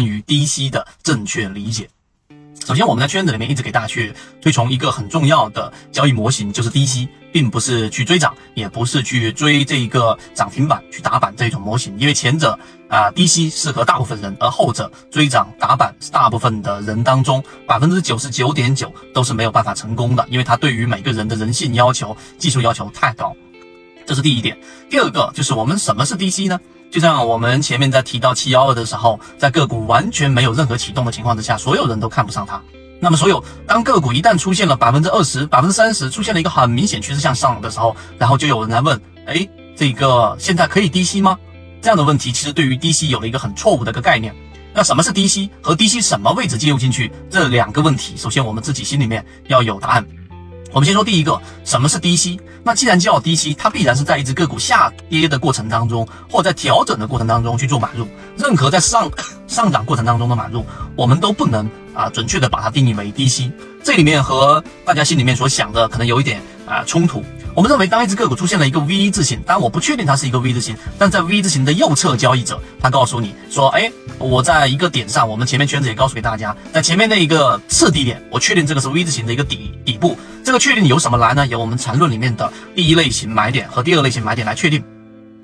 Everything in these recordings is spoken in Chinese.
关于低吸的正确理解。首先，我们在圈子里面一直给大家去推崇一个很重要的交易模型，就是低吸，并不是去追涨，也不是去追这一个涨停板去打板这种模型。因为前者啊低吸适合大部分人，而后者追涨打板是大部分的人当中百分之九十九点九都是没有办法成功的，因为它对于每个人的人性要求、技术要求太高。这是第一点。第二个就是我们什么是低吸呢？就像我们前面在提到七幺二的时候，在个股完全没有任何启动的情况之下，所有人都看不上它。那么，所有当个股一旦出现了百分之二十、百分之三十，出现了一个很明显趋势向上的时候，然后就有人来问：哎，这个现在可以低吸吗？这样的问题其实对于低吸有了一个很错误的一个概念。那什么是低吸和低吸什么位置介入进去这两个问题，首先我们自己心里面要有答案。我们先说第一个，什么是低吸？那既然叫低吸，它必然是在一只个股下跌的过程当中，或在调整的过程当中去做买入。任何在上上涨过程当中的买入，我们都不能啊准确的把它定义为低吸。这里面和大家心里面所想的可能有一点啊冲突。我们认为，当一只个股出现了一个 V 字形，当然我不确定它是一个 V 字形，但在 V 字形的右侧交易者，他告诉你说，哎，我在一个点上，我们前面圈子也告诉给大家，在前面那一个次低点，我确定这个是 V 字形的一个底底部。这个确定由什么来呢？由我们缠论里面的第一类型买点和第二类型买点来确定。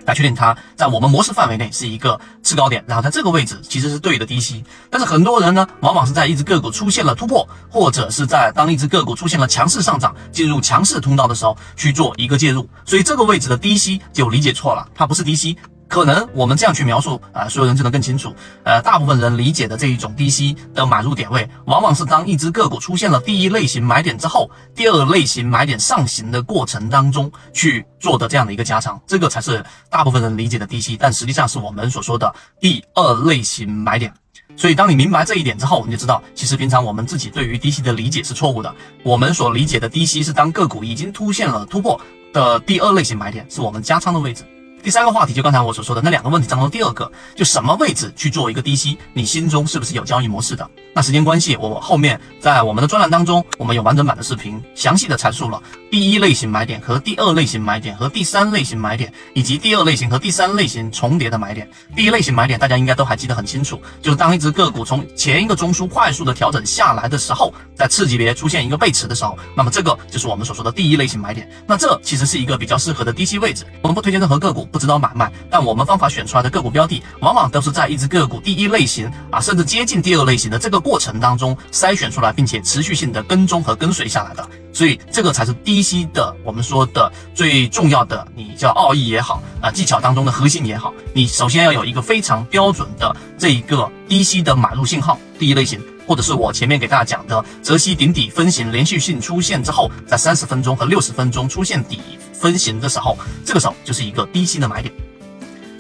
来确定它在我们模式范围内是一个次高点，然后在这个位置其实是对的低吸。但是很多人呢，往往是在一只个股出现了突破，或者是在当一只个股出现了强势上涨，进入强势通道的时候去做一个介入，所以这个位置的低吸就理解错了，它不是低吸。可能我们这样去描述啊，所有人就能更清楚。呃，大部分人理解的这一种低吸的买入点位，往往是当一只个股出现了第一类型买点之后，第二类型买点上行的过程当中去做的这样的一个加仓，这个才是大部分人理解的低吸，但实际上是我们所说的第二类型买点。所以，当你明白这一点之后，你就知道，其实平常我们自己对于低吸的理解是错误的。我们所理解的低吸是当个股已经出现了突破的第二类型买点，是我们加仓的位置。第三个话题就刚才我所说的那两个问题当中，第二个就什么位置去做一个低吸，你心中是不是有交易模式的？那时间关系，我后面在我们的专栏当中，我们有完整版的视频，详细的阐述了第一类型买点和第二类型买点和第三类型买点，以及第二类型和第三类型重叠的买点。第一类型买点大家应该都还记得很清楚，就是当一只个股从前一个中枢快速的调整下来的时候，在次级别出现一个背驰的时候，那么这个就是我们所说的第一类型买点。那这其实是一个比较适合的低吸位置。我们不推荐任何个股。不知道买卖，但我们方法选出来的个股标的，往往都是在一只个股第一类型啊，甚至接近第二类型的这个过程当中筛选出来，并且持续性的跟踪和跟随下来的。所以这个才是低吸的，我们说的最重要的，你叫奥义也好啊，技巧当中的核心也好，你首先要有一个非常标准的这一个低吸的买入信号，第一类型，或者是我前面给大家讲的泽西顶底分型连续性出现之后，在三十分钟和六十分钟出现底。分型的时候，这个时候就是一个低吸的买点，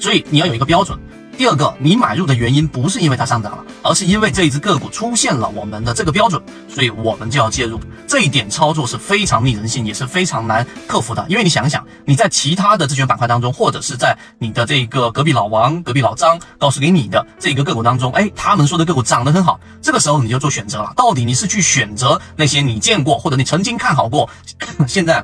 所以你要有一个标准。第二个，你买入的原因不是因为它上涨了，而是因为这一只个股出现了我们的这个标准，所以我们就要介入。这一点操作是非常逆人性，也是非常难克服的。因为你想想，你在其他的自选板块当中，或者是在你的这个隔壁老王、隔壁老张告诉给你的这个个股当中，哎，他们说的个股涨得很好，这个时候你就做选择了，到底你是去选择那些你见过或者你曾经看好过，现在。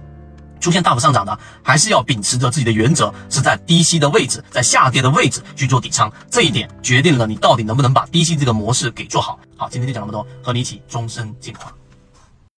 出现大幅上涨的，还是要秉持着自己的原则，是在低吸的位置，在下跌的位置去做底仓，这一点决定了你到底能不能把低吸这个模式给做好。好，今天就讲那么多，和你一起终身进化。